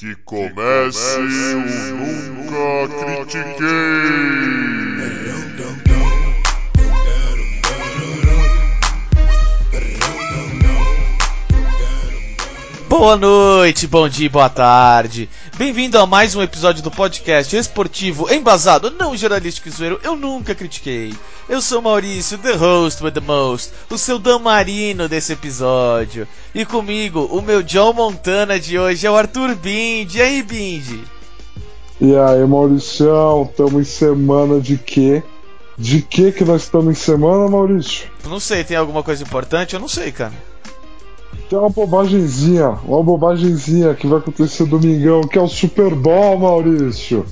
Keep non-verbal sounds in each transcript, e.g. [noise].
Que comece o Nunca Critiquei! Boa noite, bom dia, boa tarde. Bem-vindo a mais um episódio do podcast esportivo embasado, não jornalístico e zoeiro, eu nunca critiquei. Eu sou Maurício, the host with the most, o seu damarino desse episódio. E comigo, o meu John Montana de hoje é o Arthur Bindi. E aí, Bindi? E aí, Mauricião, estamos em semana de quê? De que que nós estamos em semana, Maurício? Não sei, tem alguma coisa importante? Eu não sei, cara. Tem uma bobagemzinha, uma bobagemzinha que vai acontecer domingão, que é o Super Bowl, Maurício.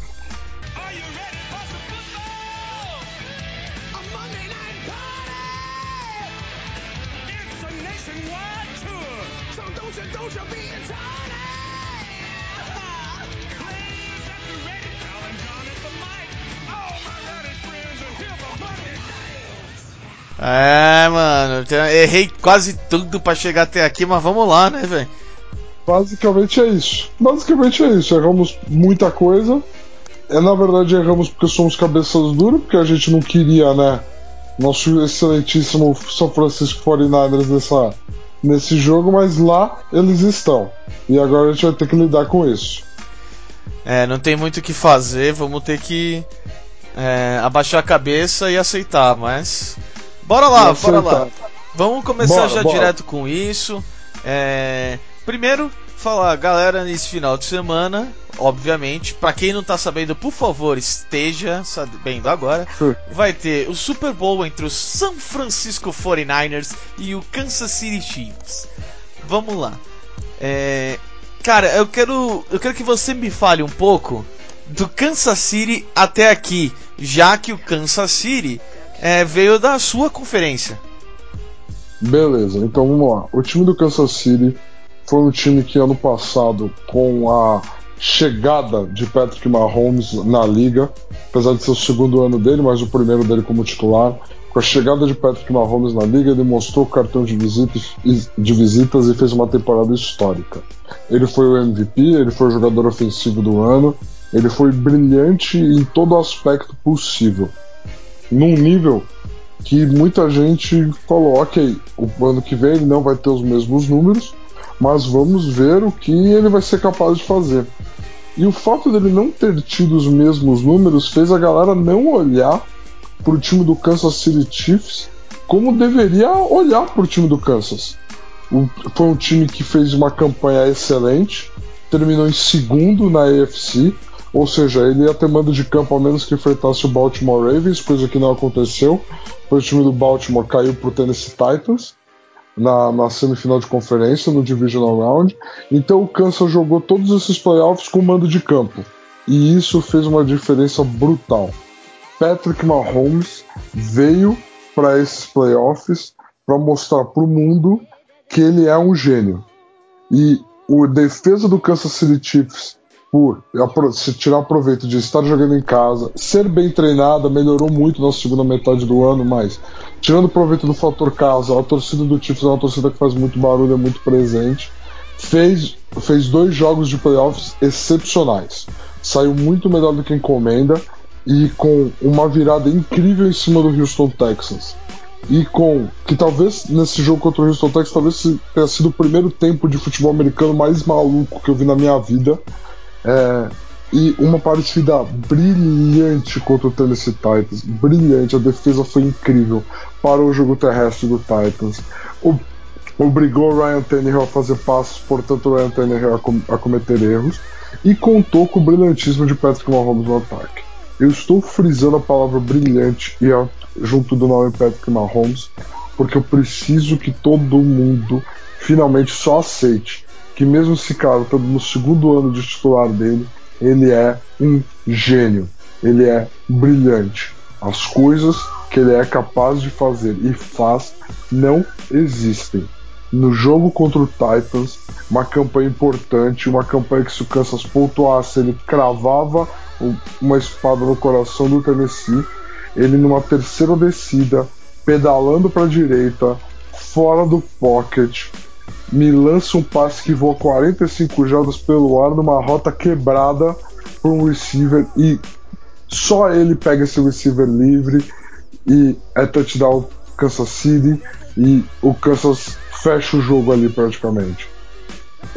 É, mano, errei quase tudo para chegar até aqui, mas vamos lá, né, velho? Basicamente é isso. Basicamente é isso. Erramos muita coisa. É, na verdade, erramos porque somos cabeças duras, porque a gente não queria, né? Nosso excelentíssimo São Francisco 49ers nessa, nesse jogo, mas lá eles estão. E agora a gente vai ter que lidar com isso. É, não tem muito o que fazer, vamos ter que é, abaixar a cabeça e aceitar, mas Bora lá, bora lá. Vamos começar bora, já bora. direto com isso. É... Primeiro, falar, galera, nesse final de semana, obviamente, para quem não tá sabendo, por favor, esteja sabendo agora, vai ter o Super Bowl entre os San Francisco 49ers e o Kansas City Chiefs. Vamos lá. É... Cara, eu quero, eu quero que você me fale um pouco do Kansas City até aqui, já que o Kansas City é, veio da sua conferência. Beleza, então vamos lá. O time do Kansas City foi um time que ano passado, com a chegada de Patrick Mahomes na liga, apesar de ser o segundo ano dele, mas o primeiro dele como titular, com a chegada de Patrick Mahomes na liga, ele mostrou o cartão de visitas, de visitas e fez uma temporada histórica. Ele foi o MVP, ele foi o jogador ofensivo do ano, ele foi brilhante em todo aspecto possível num nível que muita gente falou, ok, o ano que vem ele não vai ter os mesmos números, mas vamos ver o que ele vai ser capaz de fazer. E o fato dele não ter tido os mesmos números fez a galera não olhar para o time do Kansas City Chiefs como deveria olhar para o time do Kansas. O, foi um time que fez uma campanha excelente, terminou em segundo na AFC, ou seja, ele ia ter mando de campo ao menos que enfrentasse o Baltimore Ravens, coisa que não aconteceu, pois o time do Baltimore caiu para o Tennessee Titans na, na, semifinal de conferência, no Divisional Round. Então o Kansas jogou todos esses playoffs com mando de campo. E isso fez uma diferença brutal. Patrick Mahomes veio para esses playoffs para mostrar para o mundo que ele é um gênio. E a defesa do Kansas City Chiefs por se tirar proveito de estar jogando em casa, ser bem treinada, melhorou muito na segunda metade do ano, mas tirando proveito do fator casa, a torcida do Chiefs é uma torcida que faz muito barulho, é muito presente. Fez, fez dois jogos de playoffs excepcionais. Saiu muito melhor do que encomenda e com uma virada incrível em cima do Houston Texans. E com que talvez nesse jogo contra o Houston Texans talvez tenha sido o primeiro tempo de futebol americano mais maluco que eu vi na minha vida é, e uma partida brilhante contra o Tennessee Titans. Brilhante, a defesa foi incrível. para o jogo terrestre do Titans. O, obrigou o Ryan Tannehill a fazer passos, portanto o Ryan Tannehill a, com, a cometer erros. E contou com o brilhantismo de Patrick Mahomes no ataque. Eu estou frisando a palavra brilhante e a, junto do nome Patrick Mahomes, porque eu preciso que todo mundo finalmente só aceite que mesmo esse cara estando no segundo ano de titular dele, ele é um gênio, ele é brilhante. As coisas que ele é capaz de fazer e faz não existem. No jogo contra o Titans, uma campanha importante, uma campanha que se o Kansas pontuasse, ele cravava uma espada no coração do Tennessee. Ele numa terceira descida, pedalando para a direita, fora do pocket, me lança um passe que voa 45 jardas pelo ar numa rota quebrada por um receiver e só ele pega esse receiver livre e é touchdown Kansas City e o Kansas fecha o jogo ali praticamente.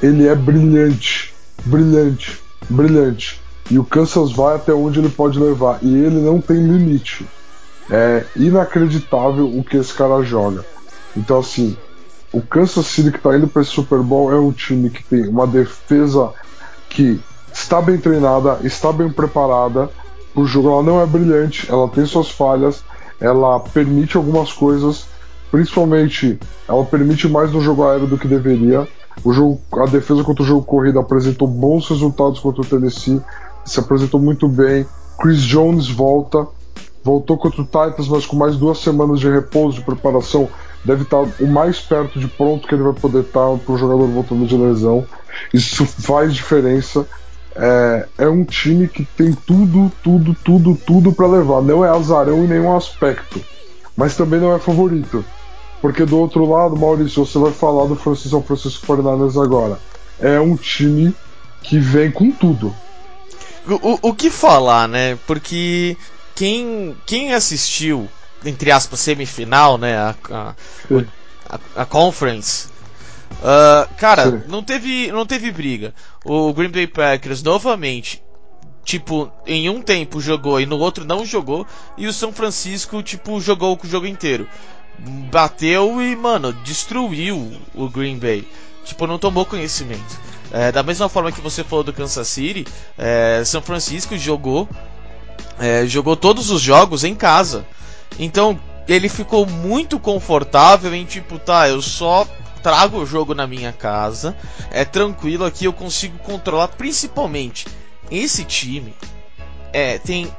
Ele é brilhante, brilhante, brilhante. E o Kansas vai até onde ele pode levar. E ele não tem limite. É inacreditável o que esse cara joga. Então, assim, o Kansas City que está indo para esse Super Bowl é um time que tem uma defesa que está bem treinada, está bem preparada. O jogo ela não é brilhante, ela tem suas falhas, ela permite algumas coisas, principalmente ela permite mais no jogo aéreo do que deveria. O jogo, a defesa contra o jogo corrido apresentou bons resultados contra o Tennessee, se apresentou muito bem. Chris Jones volta, voltou contra o Titans, mas com mais duas semanas de repouso, de preparação, deve estar o mais perto de pronto que ele vai poder estar para o jogador voltando de lesão. Isso faz diferença. É, é um time que tem tudo, tudo, tudo, tudo para levar. Não é azarão em nenhum aspecto, mas também não é favorito. Porque do outro lado, Maurício, você vai falar do São Francisco 49ers agora. É um time que vem com tudo. O, o que falar, né? Porque quem, quem assistiu, entre aspas, semifinal, né? A, a, a, a conference. Uh, cara, não teve, não teve briga. O Green Bay Packers novamente tipo, em um tempo jogou e no outro não jogou, e o São Francisco, tipo, jogou o jogo inteiro bateu e, mano, destruiu o Green Bay. Tipo, não tomou conhecimento. É, da mesma forma que você falou do Kansas City, é, São Francisco jogou é, jogou todos os jogos em casa. Então ele ficou muito confortável em tipo, tá, eu só trago o jogo na minha casa, é tranquilo aqui, eu consigo controlar. Principalmente esse time é, tem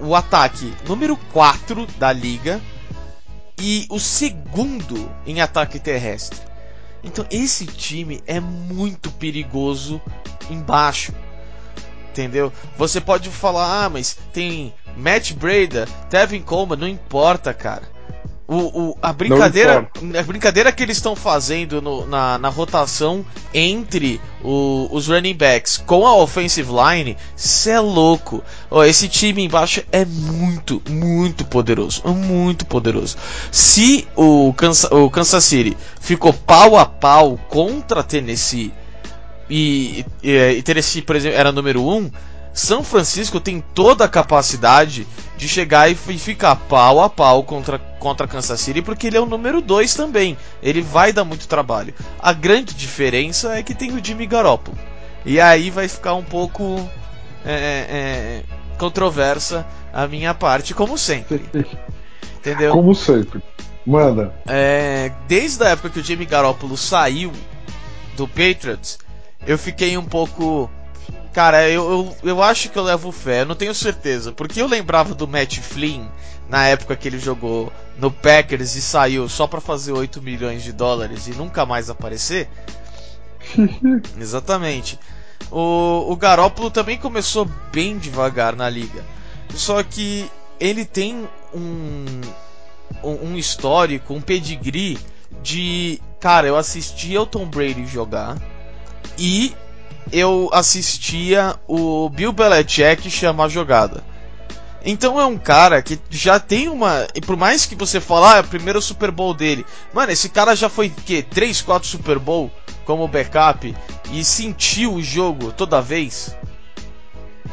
o ataque número 4 da liga e o segundo em ataque terrestre. Então esse time é muito perigoso embaixo. Entendeu? Você pode falar, ah, mas tem Matt Breda, Tevin Coleman, não importa, cara. O, o, a, brincadeira, a brincadeira que eles estão fazendo no, na, na, rotação entre o, os running backs com a offensive line, cê é louco. Oh, esse time embaixo é muito, muito poderoso. Muito poderoso. Se o Kansas, o Kansas City ficou pau a pau contra Tennessee e, e, e Tennessee, por exemplo, era número 1. Um, são Francisco tem toda a capacidade de chegar e ficar pau a pau contra, contra Kansas City, porque ele é o número 2 também. Ele vai dar muito trabalho. A grande diferença é que tem o Jimmy Garoppolo. E aí vai ficar um pouco é, é, é controversa a minha parte, como sempre. Entendeu? Como sempre. Manda. É, desde a época que o Jimmy Garoppolo saiu do Patriots, eu fiquei um pouco Cara, eu, eu, eu, acho que eu levo fé, eu não tenho certeza. Porque eu lembrava do Matt Flynn na época que ele jogou no Packers e saiu só para fazer 8 milhões de dólares e nunca mais aparecer. [laughs] Exatamente. O, o Garópolo também começou bem devagar na liga. Só que ele tem um, um, um histórico, um pedigree de. Cara, eu assisti o Tom Brady jogar e eu assistia o Bill Belichick chamar jogada. Então é um cara que já tem uma. E por mais que você fale, ah, é o primeiro Super Bowl dele. Mano, esse cara já foi que 3, 4 Super Bowl como backup e sentiu o jogo toda vez.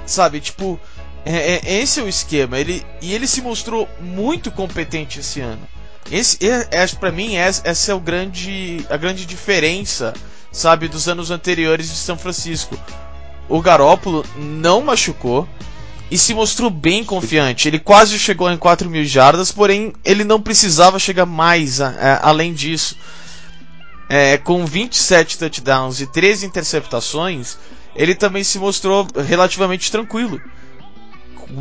Sabe, tipo, é, é, esse é o esquema. Ele, e ele se mostrou muito competente esse ano. Esse, é, é para mim, essa, essa é o grande, a grande diferença sabe, dos anos anteriores de São Francisco. O Garópolo não machucou e se mostrou bem confiante. Ele quase chegou em 4 mil jardas, porém ele não precisava chegar mais a, a, além disso. É, com 27 touchdowns e 13 interceptações, ele também se mostrou relativamente tranquilo.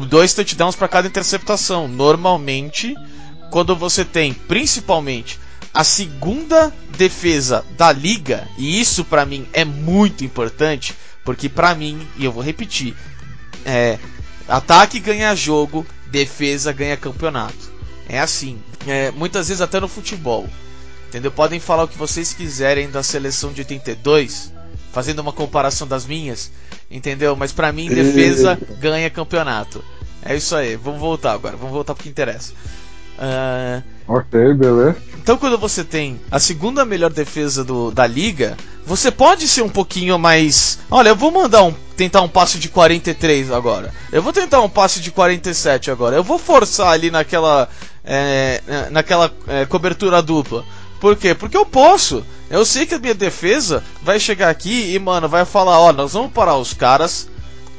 Dois touchdowns para cada interceptação. Normalmente, quando você tem principalmente a segunda defesa da liga, e isso para mim é muito importante, porque para mim, e eu vou repetir, é, ataque ganha jogo, defesa ganha campeonato. É assim, é, muitas vezes até no futebol. Entendeu? Podem falar o que vocês quiserem da seleção de 82, fazendo uma comparação das minhas, entendeu? Mas para mim, defesa ganha campeonato. É isso aí. Vamos voltar agora. Vamos voltar pro que interessa. Uh... Ok, beleza. Então, quando você tem a segunda melhor defesa do, da liga, você pode ser um pouquinho mais. Olha, eu vou mandar um. Tentar um passe de 43 agora. Eu vou tentar um passe de 47 agora. Eu vou forçar ali naquela. É, naquela é, cobertura dupla. Por quê? Porque eu posso. Eu sei que a minha defesa vai chegar aqui e, mano, vai falar: ó, nós vamos parar os caras.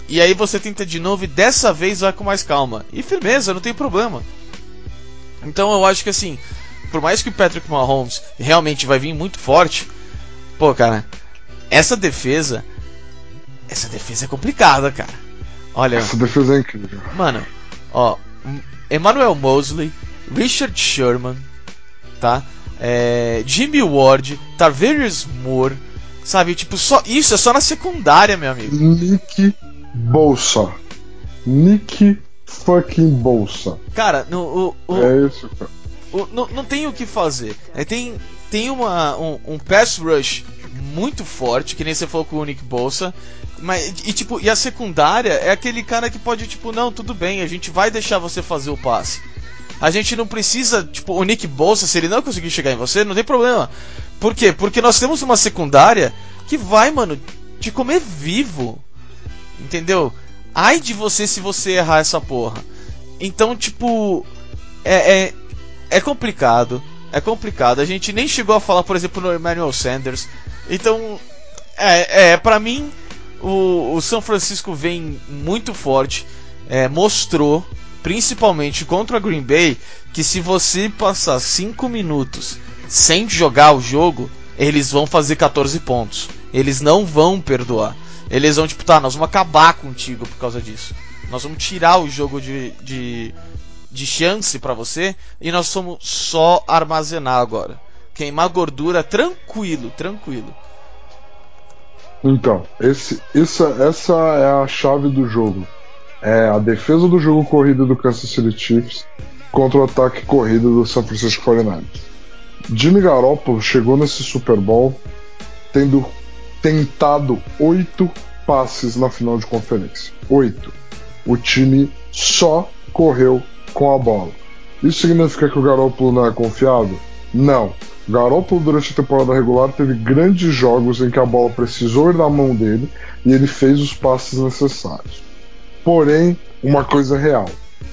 E aí você tenta de novo e dessa vez vai com mais calma. E firmeza, não tem problema. Então eu acho que assim, por mais que o Patrick Mahomes realmente vai vir muito forte, pô, cara, essa defesa. Essa defesa é complicada, cara. Olha. Essa defesa é incrível. Mano, ó. Emmanuel Mosley, Richard Sherman, tá? É, Jimmy Ward, Tarverius Moore, sabe? Tipo, só isso é só na secundária, meu amigo. Nick Bolsa. Nick fucking Bolsa. Cara, no, o, o, é isso, cara. O, não, não tem o que fazer. É, tem tem uma, um, um pass rush muito forte, que nem você falou com o Nick Bolsa. Mas, e, tipo, e a secundária é aquele cara que pode, tipo, não, tudo bem, a gente vai deixar você fazer o passe. A gente não precisa, tipo, o Nick Bolsa, se ele não conseguir chegar em você, não tem problema. Por quê? Porque nós temos uma secundária que vai, mano, te comer vivo. Entendeu? Ai de você se você errar essa porra. Então, tipo, é, é, é complicado. É complicado. A gente nem chegou a falar, por exemplo, no Emmanuel Sanders. Então, é, é para mim, o, o São Francisco vem muito forte. É, mostrou, principalmente contra a Green Bay, que se você passar 5 minutos sem jogar o jogo, eles vão fazer 14 pontos. Eles não vão perdoar. Eles vão, tipo, tá, nós vamos acabar contigo por causa disso. Nós vamos tirar o jogo de, de, de chance para você e nós vamos só armazenar agora. Queimar gordura tranquilo, tranquilo. Então, esse, essa, essa é a chave do jogo. É a defesa do jogo corrido do Kansas City Chiefs contra o ataque corrido do San Francisco 49ers. Jimmy Garoppolo chegou nesse Super Bowl tendo tentado oito passes na final de conferência. Oito. O time só correu com a bola. Isso significa que o Garoppolo não é confiável? Não. O Garoppolo, durante a temporada regular, teve grandes jogos em que a bola precisou ir na mão dele e ele fez os passes necessários. Porém, uma coisa real: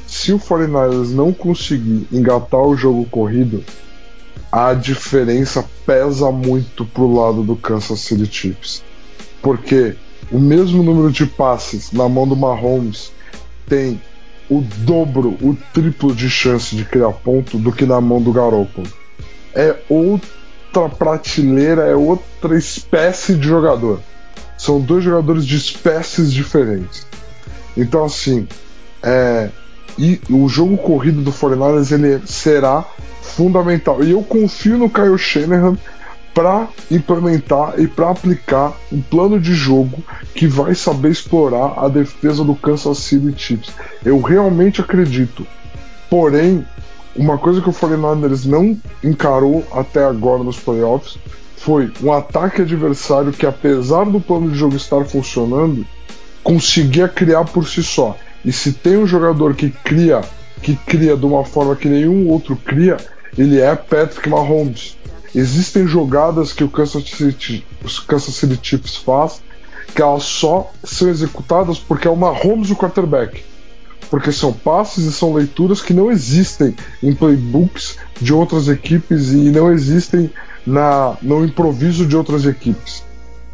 se o 49ers não conseguir engatar o jogo corrido, a diferença pesa muito pro lado do Kansas City Chiefs. Porque o mesmo número de passes na mão do Mahomes tem o dobro, o triplo de chance de criar ponto do que na mão do Garoppolo. É outra prateleira, é outra espécie de jogador. São dois jogadores de espécies diferentes. Então, assim, é, e o jogo corrido do 49ers ele será fundamental. E eu confio no Kyle Shanahan para implementar e para aplicar um plano de jogo que vai saber explorar a defesa do Kansas City Chiefs. Eu realmente acredito. Porém, uma coisa que o 49ers não encarou até agora nos playoffs foi um ataque adversário que, apesar do plano de jogo estar funcionando, conseguia criar por si só. E se tem um jogador que cria, que cria de uma forma que nenhum outro cria, ele é Patrick Mahomes. Existem jogadas que o Kansas City, os Kansas City Chiefs faz que elas só são executadas porque é o Mahomes o quarterback. Porque são passes e são leituras que não existem em playbooks de outras equipes e não existem na, no improviso de outras equipes.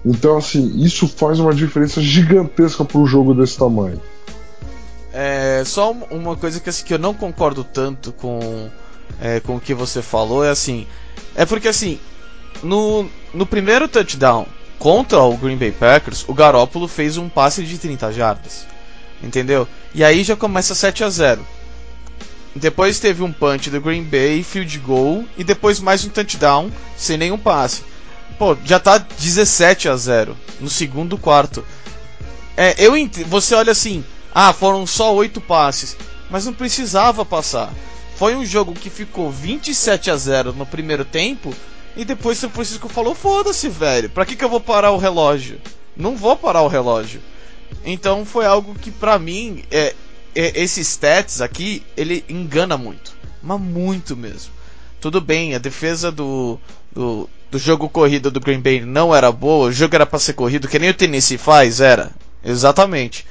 Então, assim, isso faz uma diferença gigantesca para um jogo desse tamanho. É, só uma coisa que, assim, que eu não concordo tanto com é, com o que você falou é assim. É porque assim, no, no primeiro touchdown contra o Green Bay Packers, o Garópolo fez um passe de 30 jardas. Entendeu? E aí já começa 7 a 0. Depois teve um punch do Green Bay, field goal e depois mais um touchdown sem nenhum passe. Pô, já tá 17 a 0 no segundo quarto. É, eu você olha assim, ah, foram só 8 passes, mas não precisava passar. Foi um jogo que ficou 27 a 0 no primeiro tempo E depois São Francisco falou: foda-se, velho, pra que, que eu vou parar o relógio? Não vou parar o relógio. Então foi algo que pra mim, é, é, esse stats aqui, ele engana muito. Mas muito mesmo. Tudo bem, a defesa do, do, do jogo corrido do Green Bay não era boa, o jogo era para ser corrido, que nem o Tennessee faz, era. Exatamente.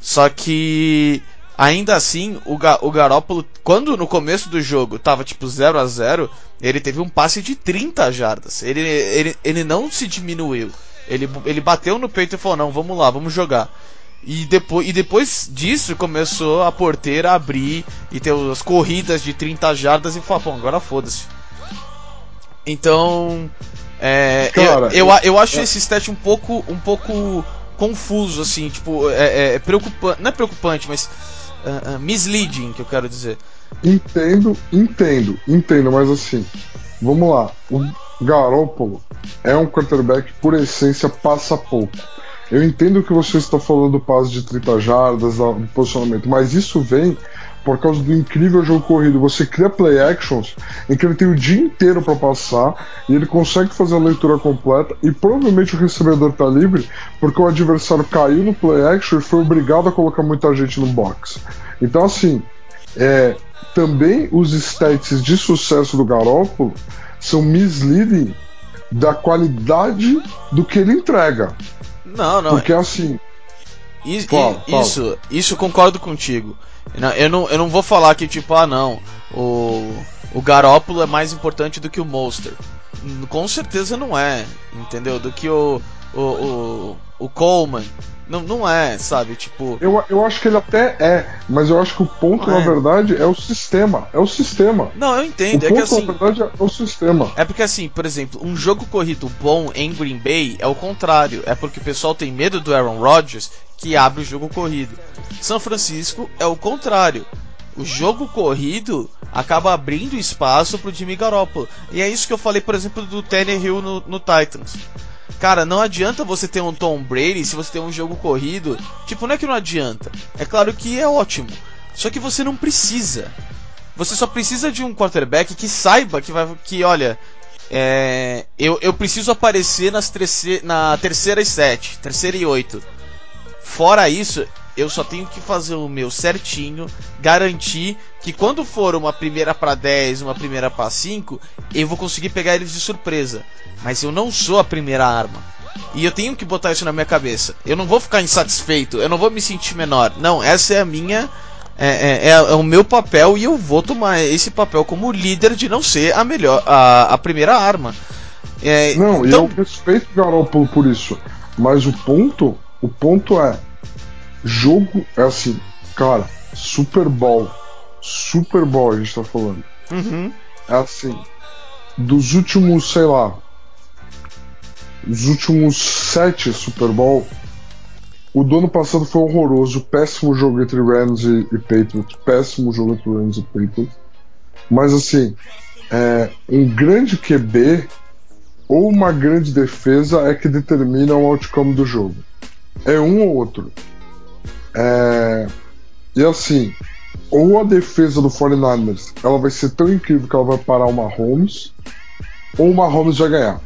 Só que ainda assim, o, Ga o Garópolo, quando no começo do jogo tava tipo 0 a 0 ele teve um passe de 30 jardas. Ele, ele, ele não se diminuiu. Ele, ele bateu no peito e falou: Não, vamos lá, vamos jogar. E depois, e depois disso começou a porteira a abrir e ter as corridas de 30 jardas e falar, bom, agora foda-se. Então, é, Cara, eu, eu, eu acho esse stat um pouco, um pouco confuso, assim, tipo, é, é preocupante, não é preocupante, mas uh, uh, misleading, que eu quero dizer. Entendo, entendo, entendo, mas assim, vamos lá, o Garoppolo é um quarterback por essência passa pouco. Eu entendo que você está falando do passe de 30 jardas, do posicionamento, mas isso vem por causa do incrível jogo corrido. Você cria play actions em que ele tem o dia inteiro para passar e ele consegue fazer a leitura completa e provavelmente o recebedor está livre porque o adversário caiu no play action e foi obrigado a colocar muita gente no box. Então assim, é, também os stats de sucesso do Garoppolo são misleading da qualidade do que ele entrega. Não, não. Porque assim. Isso, fala, isso, fala. isso concordo contigo. Eu não, eu não vou falar que, tipo, ah, não, o, o Garópolo é mais importante do que o Monster. Com certeza não é, entendeu? Do que o, o, o, o Coleman. Não, não é, sabe? Tipo. Eu, eu acho que ele até é, mas eu acho que o ponto, na é. verdade, é o sistema. É o sistema. Não, eu entendo. O é ponto, que assim. Na verdade, é o sistema. É porque assim, por exemplo, um jogo corrido bom em Green Bay é o contrário. É porque o pessoal tem medo do Aaron Rodgers que abre o jogo corrido. São Francisco é o contrário. O jogo corrido acaba abrindo espaço pro Jimmy Garoppolo. E é isso que eu falei, por exemplo, do Tannehill no, no Titans. Cara, não adianta você ter um Tom Brady se você tem um jogo corrido. Tipo, não é que não adianta. É claro que é ótimo. Só que você não precisa. Você só precisa de um quarterback que saiba que vai. que, olha. É, eu, eu preciso aparecer nas terceira, na terceira e sete, terceira e oito. Fora isso, eu só tenho que fazer o meu certinho, garantir que quando for uma primeira para 10, uma primeira para 5, eu vou conseguir pegar eles de surpresa. Mas eu não sou a primeira arma. E eu tenho que botar isso na minha cabeça. Eu não vou ficar insatisfeito, eu não vou me sentir menor. Não, essa é a minha. É, é, é, é o meu papel e eu vou tomar esse papel como líder de não ser a melhor, a, a primeira arma. É, não, então... eu respeito o Garoppolo por isso. Mas o ponto, o ponto é, jogo é assim, cara, Super Bowl, Super Bowl a gente tá falando. Uhum. É assim, dos últimos, sei lá, os últimos sete Super Bowl, o do ano passado foi horroroso, péssimo jogo entre Rams e, e Patriots, péssimo jogo entre Rams e Patriots. Mas assim, é, um grande QB ou uma grande defesa é que determina o outcome do jogo. É um ou outro. É, e assim, ou a defesa do 49ers ela vai ser tão incrível que ela vai parar o Mahomes, ou o Mahomes vai ganhar.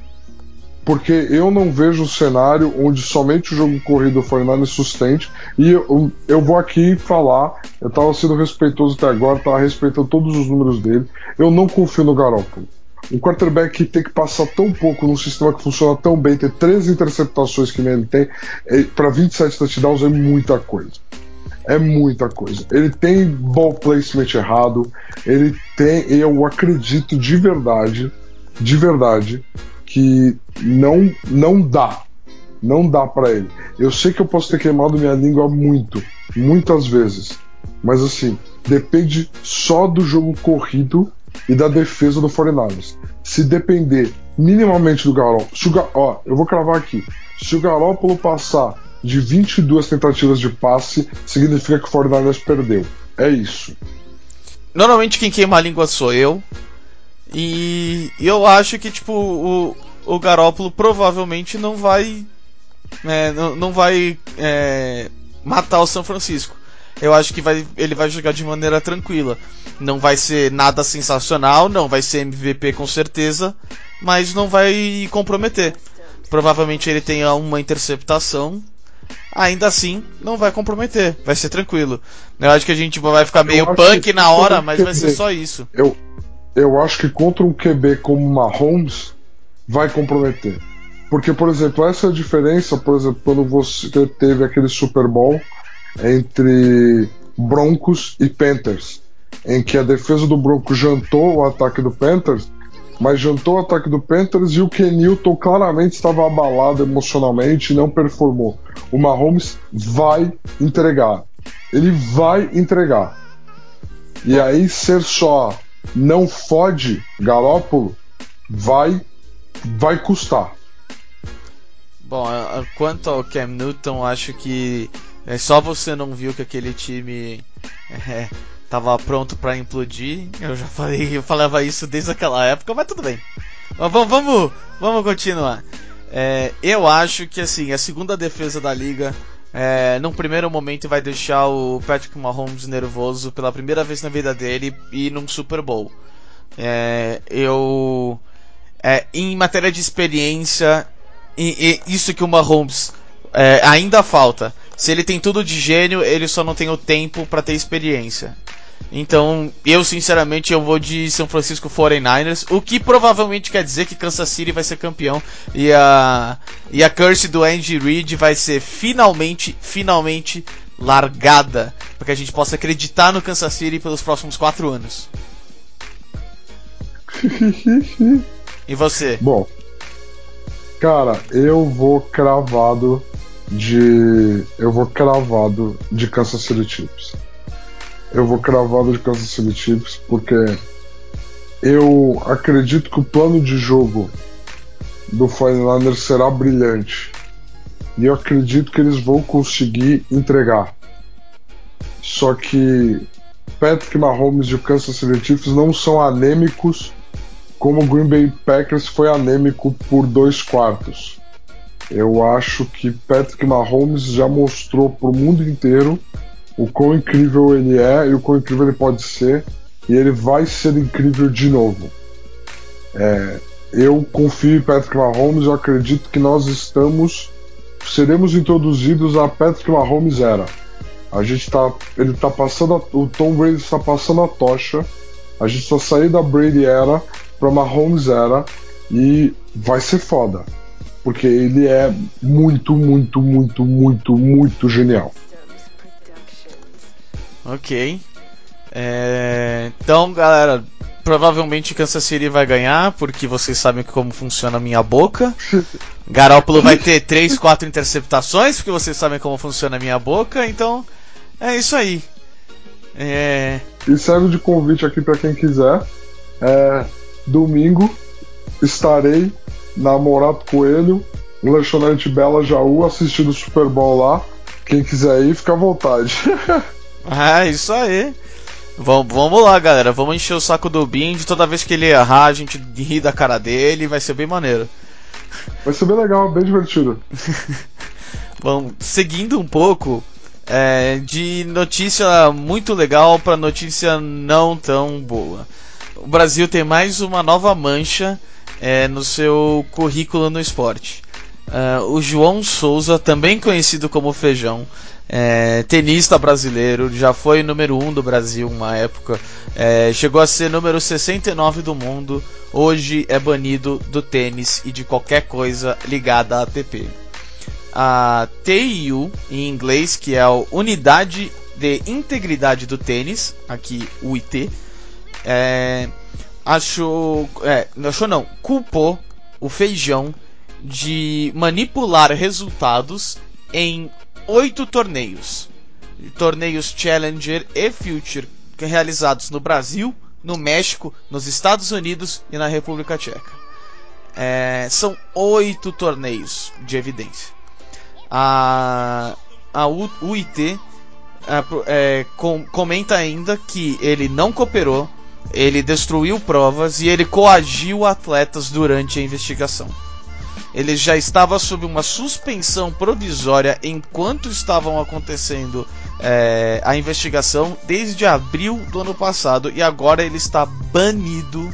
Porque eu não vejo um cenário onde somente o jogo corrido do 49ers sustente. E eu, eu vou aqui falar, eu estava sendo respeitoso até agora, estava respeitando todos os números dele. Eu não confio no Garoppolo. Um quarterback que tem que passar tão pouco num sistema que funciona tão bem, ter três interceptações que nem ele tem, é, para 27 touchdowns é muita coisa. É muita coisa. Ele tem ball placement errado, ele tem, eu acredito de verdade, de verdade, que não, não dá. Não dá para ele. Eu sei que eu posso ter queimado minha língua muito, muitas vezes, mas assim, depende só do jogo corrido e da defesa do 49ers. Se depender minimamente do Garoppolo, ó, eu vou cravar aqui. Se o Garoppolo passar de 22 tentativas de passe, significa que o 49ers perdeu. É isso. Normalmente quem queima a língua sou eu. E eu acho que tipo o, o Garópolo provavelmente não vai é, não, não vai é, matar o São Francisco eu acho que vai, ele vai jogar de maneira tranquila. Não vai ser nada sensacional, não vai ser MVP com certeza, mas não vai comprometer. Provavelmente ele tenha uma interceptação, ainda assim não vai comprometer, vai ser tranquilo. Eu acho que a gente vai ficar meio punk na hora, mas vai ser só isso. Eu, eu acho que contra um QB como Mahomes vai comprometer. Porque, por exemplo, essa é a diferença, por exemplo, quando você teve aquele Super Bowl entre Broncos e Panthers, em que a defesa do Broncos jantou o ataque do Panthers, mas jantou o ataque do Panthers e o Kenilton claramente estava abalado emocionalmente e não performou. O Mahomes vai entregar. Ele vai entregar. E aí ser só não fode Garópolo vai vai custar. Bom, quanto ao Cam Newton, acho que é só você não viu que aquele time [laughs] é, tava pronto para implodir. Eu já falei, eu falava isso desde aquela época, mas tudo bem. Mas vamos, vamos, vamos continuar. É, eu acho que assim a segunda defesa da liga, é, num primeiro momento, vai deixar o Patrick Mahomes nervoso pela primeira vez na vida dele e num Super Bowl. É, eu, é, em matéria de experiência, e, e isso que o Mahomes é, ainda falta. Se ele tem tudo de gênio, ele só não tem o tempo para ter experiência. Então, eu sinceramente eu vou de São Francisco 49ers, o que provavelmente quer dizer que Kansas City vai ser campeão e a e a curse do Andy Reid vai ser finalmente, finalmente largada, para que a gente possa acreditar no Kansas City pelos próximos quatro anos. [laughs] e você? Bom, Cara, eu vou cravado de. Eu vou cravado de Kansas City Chiefs. Eu vou cravado de Kansas City Chiefs porque eu acredito que o plano de jogo do 49 será brilhante. E eu acredito que eles vão conseguir entregar. Só que Patrick Mahomes e o Kansas City Chiefs não são anêmicos como o Green Bay Packers foi anêmico por dois quartos. Eu acho que Patrick Mahomes já mostrou para o mundo inteiro o quão incrível ele é e o quão incrível ele pode ser, e ele vai ser incrível de novo. É, eu confio em Patrick Mahomes, eu acredito que nós estamos seremos introduzidos a Patrick Mahomes era. A gente tá, ele tá passando, a, o Tom Brady está passando a tocha. A gente só saiu da Brady era para Mahomes era e vai ser foda. Porque ele é muito, muito, muito, muito, muito genial. Ok. É... Então, galera, provavelmente Kansas City vai ganhar, porque vocês sabem como funciona a minha boca. [laughs] Garópolo vai ter 3, 4 interceptações, porque vocês sabem como funciona a minha boca. Então, é isso aí. É... E serve de convite aqui para quem quiser. É, Domingo estarei na Morato Coelho, lanchonete Bela Jaú, assistindo o Super Bowl lá. Quem quiser ir, fica à vontade. é, [laughs] [laughs] isso aí. Vamos, vamos lá, galera. Vamos encher o saco do Bing. Toda vez que ele errar, a gente ri da cara dele. Vai ser bem maneiro. Vai ser bem legal, bem divertido. [laughs] Bom, seguindo um pouco, é, de notícia muito legal para notícia não tão boa o Brasil tem mais uma nova mancha é, no seu currículo no esporte. Uh, o João Souza, também conhecido como Feijão, é, tenista brasileiro, já foi número 1 um do Brasil uma época, é, chegou a ser número 69 do mundo, hoje é banido do tênis e de qualquer coisa ligada à ATP. A TIU, em inglês, que é a Unidade de Integridade do Tênis, aqui UIT, é, achou, é, achou não, culpou o Feijão de manipular resultados em oito torneios, torneios Challenger e Future realizados no Brasil, no México, nos Estados Unidos e na República Tcheca. É, são oito torneios de evidência. A, a UIT é, é, com, comenta ainda que ele não cooperou ele destruiu provas e ele coagiu atletas durante a investigação. Ele já estava sob uma suspensão provisória enquanto estavam acontecendo é, a investigação desde abril do ano passado e agora ele está banido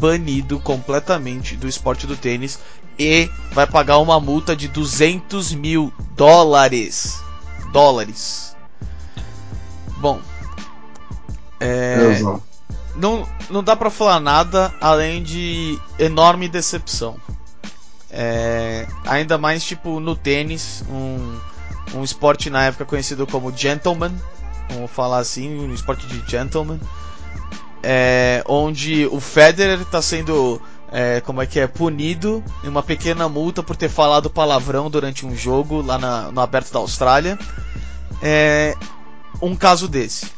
banido completamente do esporte do tênis e vai pagar uma multa de 200 mil dólares. Dólares. Bom, é, não, não dá para falar nada além de enorme decepção. É, ainda mais tipo no tênis, um, um esporte na época conhecido como gentleman, vamos falar assim, um esporte de gentleman, é, onde o Federer está sendo é, como é que é punido em uma pequena multa por ter falado palavrão durante um jogo lá na, no aberto da Austrália. É um caso desse.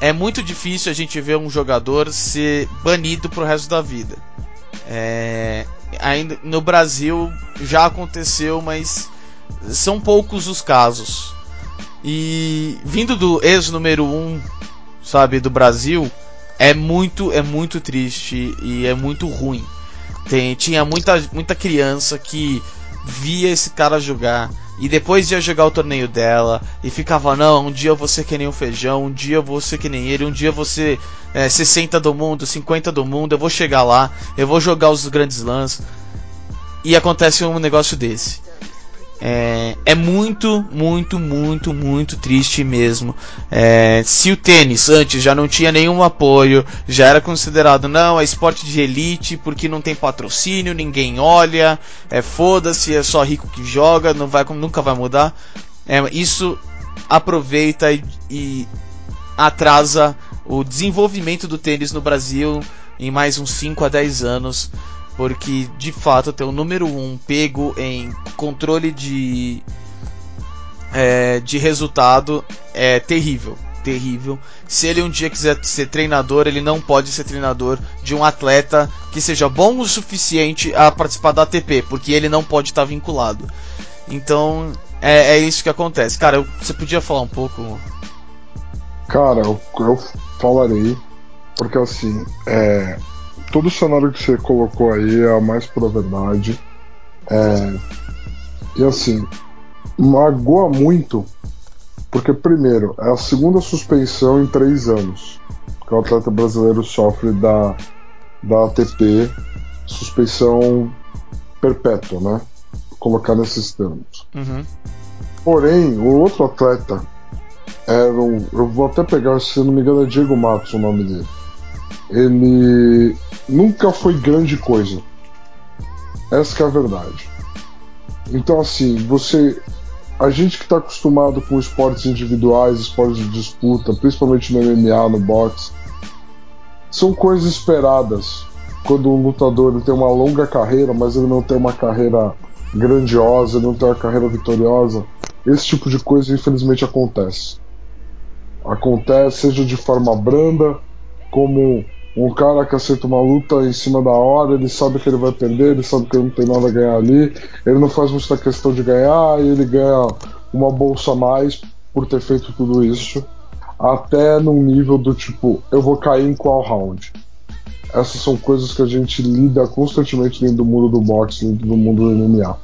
É muito difícil a gente ver um jogador ser banido pro resto da vida. É, ainda no Brasil já aconteceu, mas são poucos os casos. E vindo do ex número 1, um, sabe, do Brasil, é muito é muito triste e é muito ruim. Tem, tinha muita muita criança que via esse cara jogar e depois ia jogar o torneio dela e ficava, não, um dia ser que nem um feijão, um dia ser que nem ele, um dia você é, 60 do mundo, 50 do mundo, eu vou chegar lá, eu vou jogar os grandes lãs. E acontece um negócio desse. É, é, muito, muito, muito, muito triste mesmo. É, se o tênis antes já não tinha nenhum apoio, já era considerado não, é esporte de elite porque não tem patrocínio, ninguém olha, é foda-se, é só rico que joga, não vai, nunca vai mudar. É, isso aproveita e, e atrasa o desenvolvimento do tênis no Brasil em mais uns 5 a 10 anos porque de fato ter o número 1 um pego em controle de é, de resultado é terrível, terrível. Se ele um dia quiser ser treinador, ele não pode ser treinador de um atleta que seja bom o suficiente a participar da ATP, porque ele não pode estar vinculado. Então é, é isso que acontece. Cara, eu, você podia falar um pouco? Cara, eu, eu falarei, porque assim, é, todo o cenário que você colocou aí é a mais pura verdade. É, e assim, magoa muito, porque primeiro, é a segunda suspensão em três anos que o atleta brasileiro sofre da, da ATP, suspensão perpétua, né? Vou colocar nesses termos. Uhum. Porém, o outro atleta era um, eu vou até pegar, se não me engano, é Diego Matos o nome dele ele nunca foi grande coisa. Essa é a verdade. Então assim, você a gente que está acostumado com esportes individuais, esportes de disputa, principalmente no MMA, no boxe, são coisas esperadas quando um lutador tem uma longa carreira, mas ele não tem uma carreira grandiosa, ele não tem uma carreira vitoriosa. Esse tipo de coisa infelizmente acontece. Acontece seja de forma branda, como um cara que aceita uma luta em cima da hora, ele sabe que ele vai perder, ele sabe que ele não tem nada a ganhar ali, ele não faz muita questão de ganhar e ele ganha uma bolsa a mais por ter feito tudo isso, até num nível do tipo, eu vou cair em qual round? Essas são coisas que a gente lida constantemente dentro do mundo do boxe, dentro do mundo do MMA.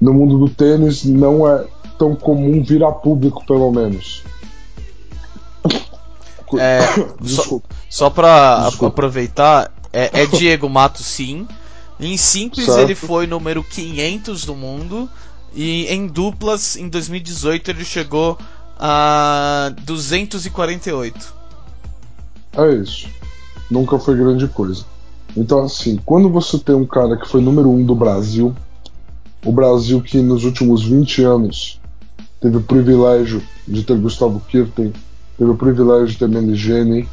No mundo do tênis não é tão comum vir a público, pelo menos. É, [coughs] só, só pra aproveitar, é, é, [coughs] Diego Mato sim. Em simples certo. ele foi número 500 do mundo. E em duplas, em 2018, ele chegou a 248. É isso. Nunca foi grande coisa. Então, assim, quando você tem um cara que foi número 1 um do Brasil, o Brasil que nos últimos 20 anos teve o privilégio de ter Gustavo Kirten, teve o privilégio de ter Meligeni,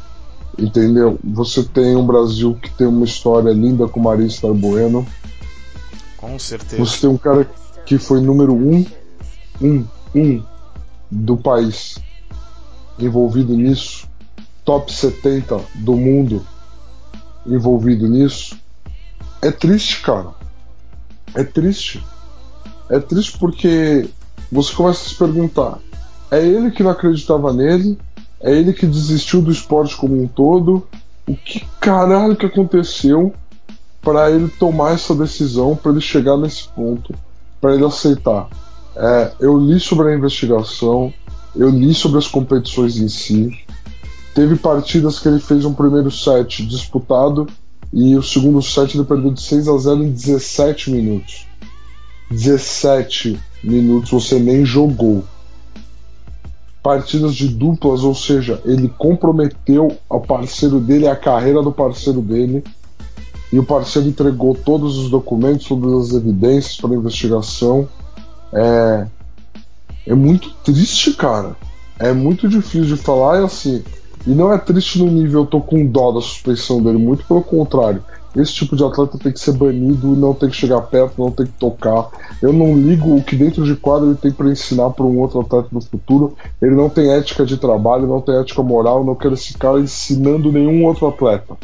entendeu? Você tem um Brasil que tem uma história linda com Marista Bueno. Com certeza. Você tem um cara que foi número um, um, um do país envolvido nisso, top 70 do mundo envolvido nisso. É triste, cara. É triste. É triste porque você começa a se perguntar: é ele que não acreditava nele? É ele que desistiu do esporte como um todo. O que caralho que aconteceu para ele tomar essa decisão, para ele chegar nesse ponto, para ele aceitar? É, eu li sobre a investigação, eu li sobre as competições em si. Teve partidas que ele fez um primeiro set disputado E o segundo set ele perdeu de 6 a 0 em 17 minutos. 17 minutos você nem jogou. Partidas de duplas, ou seja, ele comprometeu o parceiro dele, a carreira do parceiro dele, e o parceiro entregou todos os documentos, todas as evidências para investigação. É, é muito triste, cara. É muito difícil de falar, e assim, e não é triste no nível eu tô com dó da suspensão dele, muito pelo contrário. Esse tipo de atleta tem que ser banido, não tem que chegar perto, não tem que tocar. Eu não ligo o que dentro de quadro ele tem para ensinar para um outro atleta no futuro. Ele não tem ética de trabalho, não tem ética moral, não quero esse cara ensinando nenhum outro atleta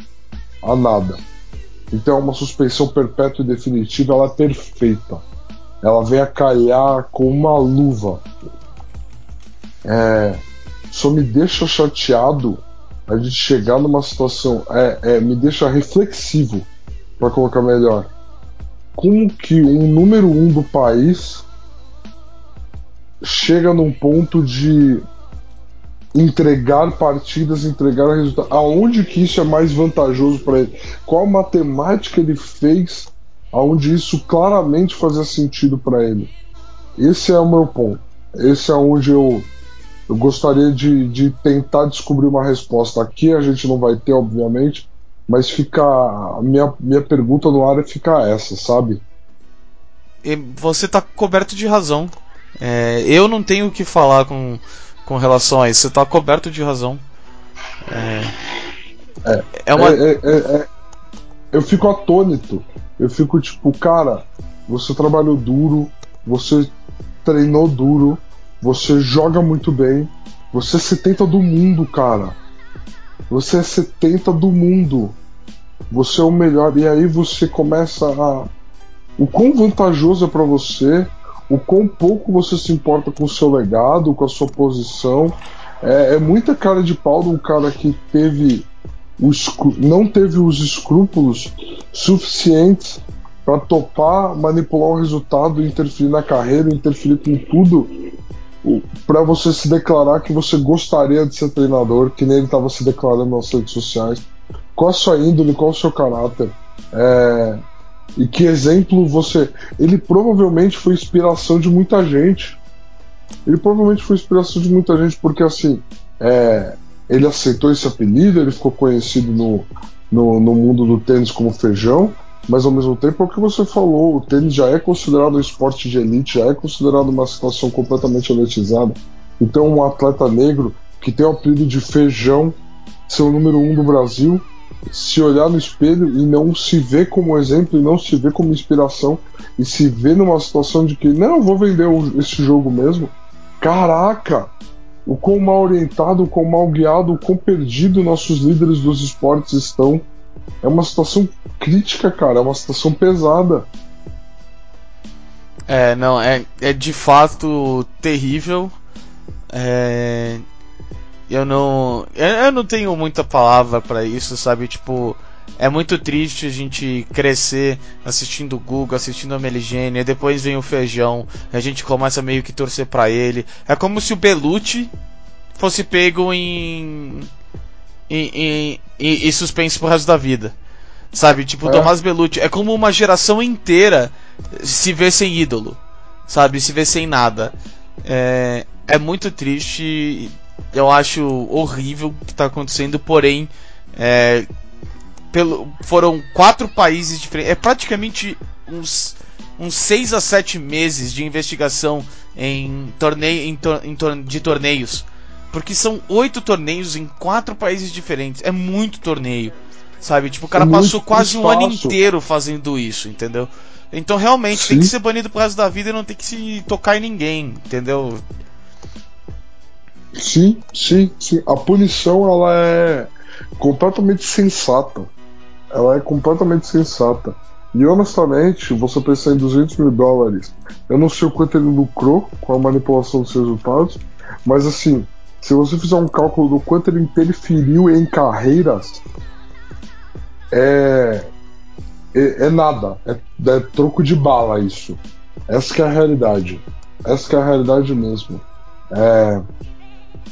a nada. Então é uma suspensão perpétua e definitiva, ela é perfeita. Ela vem a calhar com uma luva. É, só me deixa chateado a gente chegar numa situação, é, é me deixa reflexivo, para colocar melhor. Como que um número um do país chega num ponto de entregar partidas, entregar resultados. Aonde que isso é mais vantajoso para ele? Qual matemática ele fez aonde isso claramente fazia sentido para ele? Esse é o meu ponto. Esse é onde eu eu gostaria de, de tentar descobrir uma resposta. Aqui a gente não vai ter, obviamente, mas fica. A minha, minha pergunta no ar é ficar essa, sabe? Você está coberto de razão. É, eu não tenho o que falar com, com relação a isso. Você está coberto de razão. É, é, é uma. É, é, é, eu fico atônito. Eu fico tipo, cara, você trabalhou duro, você treinou duro, você joga muito bem. Você é 70 do mundo, cara. Você é 70 do mundo. Você é o melhor. E aí você começa a. O quão vantajoso é para você, o quão pouco você se importa com o seu legado, com a sua posição. É, é muita cara de pau de um cara que teve os, não teve os escrúpulos suficientes para topar manipular o resultado, interferir na carreira, interferir com tudo para você se declarar que você gostaria de ser treinador, que nem ele estava se declarando nas redes sociais. Qual a sua índole, qual o seu caráter? É, e que exemplo você. Ele provavelmente foi inspiração de muita gente. Ele provavelmente foi inspiração de muita gente, porque assim, é, ele aceitou esse apelido, ele ficou conhecido no, no, no mundo do tênis como feijão, mas ao mesmo tempo é o que você falou, o tênis já é considerado um esporte de elite, já é considerado uma situação completamente elitizada. Então um atleta negro que tem o apelido de feijão, ser o número um do Brasil, se olhar no espelho e não se ver como exemplo e não se ver como inspiração e se ver numa situação de que não, vou vender esse jogo mesmo. Caraca! O quão mal orientado, o quão mal guiado, o quão perdido nossos líderes dos esportes estão é uma situação crítica, cara, é uma situação pesada. É, não, é, é de fato terrível. É, eu não. Eu não tenho muita palavra para isso, sabe? Tipo, é muito triste a gente crescer assistindo o Google, assistindo a Meligene, depois vem o feijão, a gente começa meio que torcer para ele. É como se o Belucci fosse pego em e, e, e suspense pro resto da vida. Sabe? Tipo, é. Tomás Belucci. É como uma geração inteira se vê sem ídolo. Sabe? Se vê sem nada. É, é muito triste. Eu acho horrível o que está acontecendo, porém. É, pelo, foram quatro países diferentes. É praticamente uns, uns seis a sete meses de investigação em torneio em, tor, em tor, de torneios porque são oito torneios em quatro países diferentes. É muito torneio. Sabe? Tipo, o cara é passou quase espaço. um ano inteiro fazendo isso, entendeu? Então realmente Sim. tem que ser banido pro resto da vida e não tem que se tocar em ninguém, entendeu? Sim, sim, sim. A punição ela é completamente sensata. Ela é completamente sensata. E honestamente, você pensar em 200 mil dólares, eu não sei o quanto ele lucrou com a manipulação dos resultados, mas assim, se você fizer um cálculo do quanto ele interferiu em carreiras, é, é, é nada. É, é, troco de bala isso. Essa é a realidade. Essa é a realidade mesmo. É,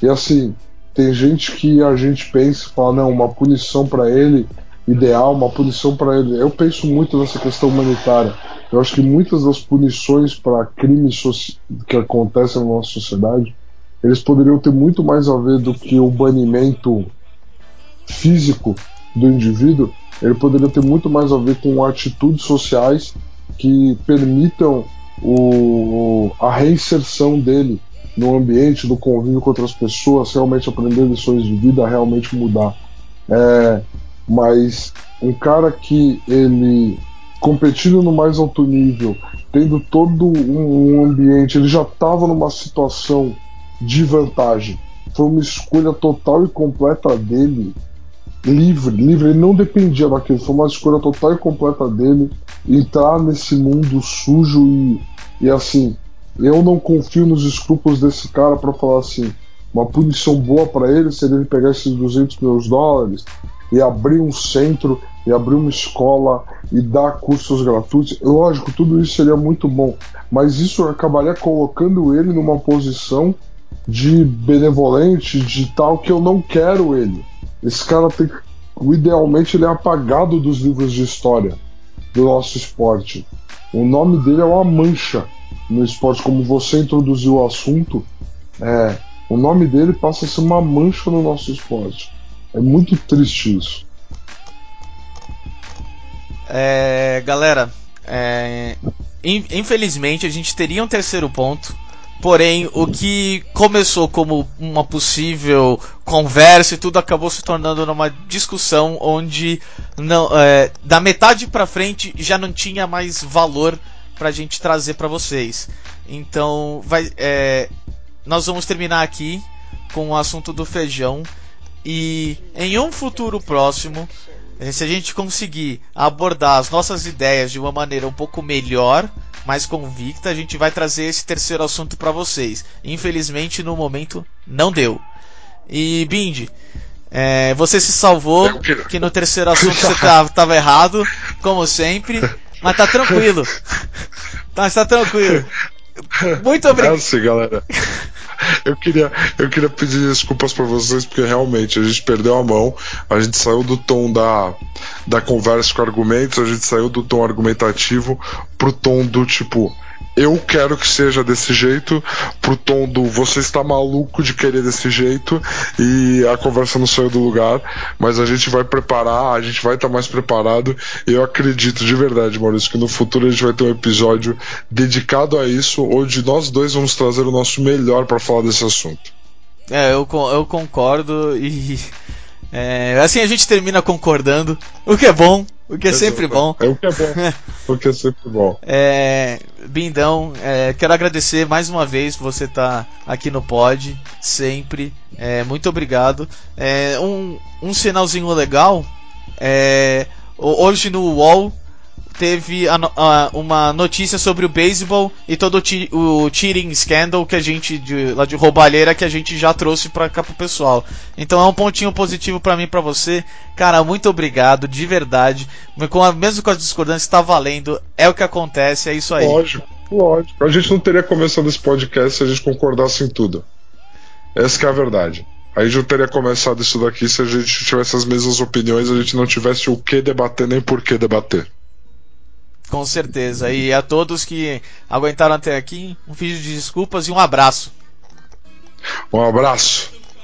e assim, tem gente que a gente pensa e fala, não, uma punição para ele ideal, uma punição para ele. Eu penso muito nessa questão humanitária. Eu acho que muitas das punições para crimes que acontecem na nossa sociedade, eles poderiam ter muito mais a ver do que o banimento físico do indivíduo, ele poderia ter muito mais a ver com atitudes sociais que permitam o, a reinserção dele no ambiente, no convívio com outras pessoas, realmente aprender lições de vida, realmente mudar. É, mas um cara que ele competindo no mais alto nível, tendo todo um, ambiente, ele já estava numa situação de vantagem. Foi uma escolha total e completa dele, livre, livre. Ele não dependia daquilo, foi uma escolha total e completa dele entrar nesse mundo sujo e, e assim. Eu não confio nos escrúpulos desse cara para falar assim. Uma punição boa para ele seria ele pegar esses 200 mil dólares e abrir um centro e abrir uma escola e dar cursos gratuitos. Lógico, tudo isso seria muito bom, mas isso acabaria colocando ele numa posição de benevolente, de tal que eu não quero ele. Esse cara tem idealmente ele é apagado dos livros de história do nosso esporte. O nome dele é uma mancha no esporte, como você introduziu o assunto. É, o nome dele passa a ser uma mancha no nosso esporte. É muito triste isso. É, galera, é, infelizmente a gente teria um terceiro ponto. Porém, o que começou como uma possível conversa e tudo acabou se tornando numa discussão onde não, é, da metade para frente já não tinha mais valor para a gente trazer para vocês. Então, vai, é, nós vamos terminar aqui com o assunto do feijão e em um futuro próximo, se a gente conseguir abordar as nossas ideias de uma maneira um pouco melhor, mais convicta, a gente vai trazer esse terceiro assunto para vocês. Infelizmente, no momento, não deu. E Bindi, é, você se salvou, que no terceiro assunto você [laughs] tava, tava errado, como sempre, mas tá tranquilo. [laughs] Tá, tá tranquilo. Muito obrigado. É assim, galera. [laughs] Eu queria, eu queria pedir desculpas para vocês, porque realmente a gente perdeu a mão, a gente saiu do tom da, da conversa com argumentos, a gente saiu do tom argumentativo pro tom do tipo eu quero que seja desse jeito, pro tom do você está maluco de querer desse jeito e a conversa não saiu do lugar, mas a gente vai preparar, a gente vai estar tá mais preparado. E eu acredito de verdade, Maurício, que no futuro a gente vai ter um episódio dedicado a isso, onde nós dois vamos trazer o nosso melhor para falar desse assunto. É, eu, eu concordo e. [laughs] É, assim a gente termina concordando, o que é bom, o que é sempre bom. É o que é bom. [laughs] o que é sempre bom. É, Bindão, é, quero agradecer mais uma vez por você estar tá aqui no pod, sempre. É, muito obrigado. É, um, um sinalzinho legal. É, hoje no UOL teve a, a, uma notícia sobre o beisebol e todo o, o cheating scandal que a gente de, lá de roubalheira que a gente já trouxe para cá pro pessoal. Então é um pontinho positivo para mim para você. Cara, muito obrigado, de verdade. Com a, mesmo com as discordâncias está valendo, é o que acontece, é isso aí. Lógico, lógico. A gente não teria começado esse podcast se a gente concordasse em tudo. Essa é a verdade. A gente não teria começado isso daqui se a gente tivesse as mesmas opiniões, a gente não tivesse o que debater nem por que debater. Com certeza. E a todos que aguentaram até aqui, um vídeo de desculpas e um abraço. Um abraço.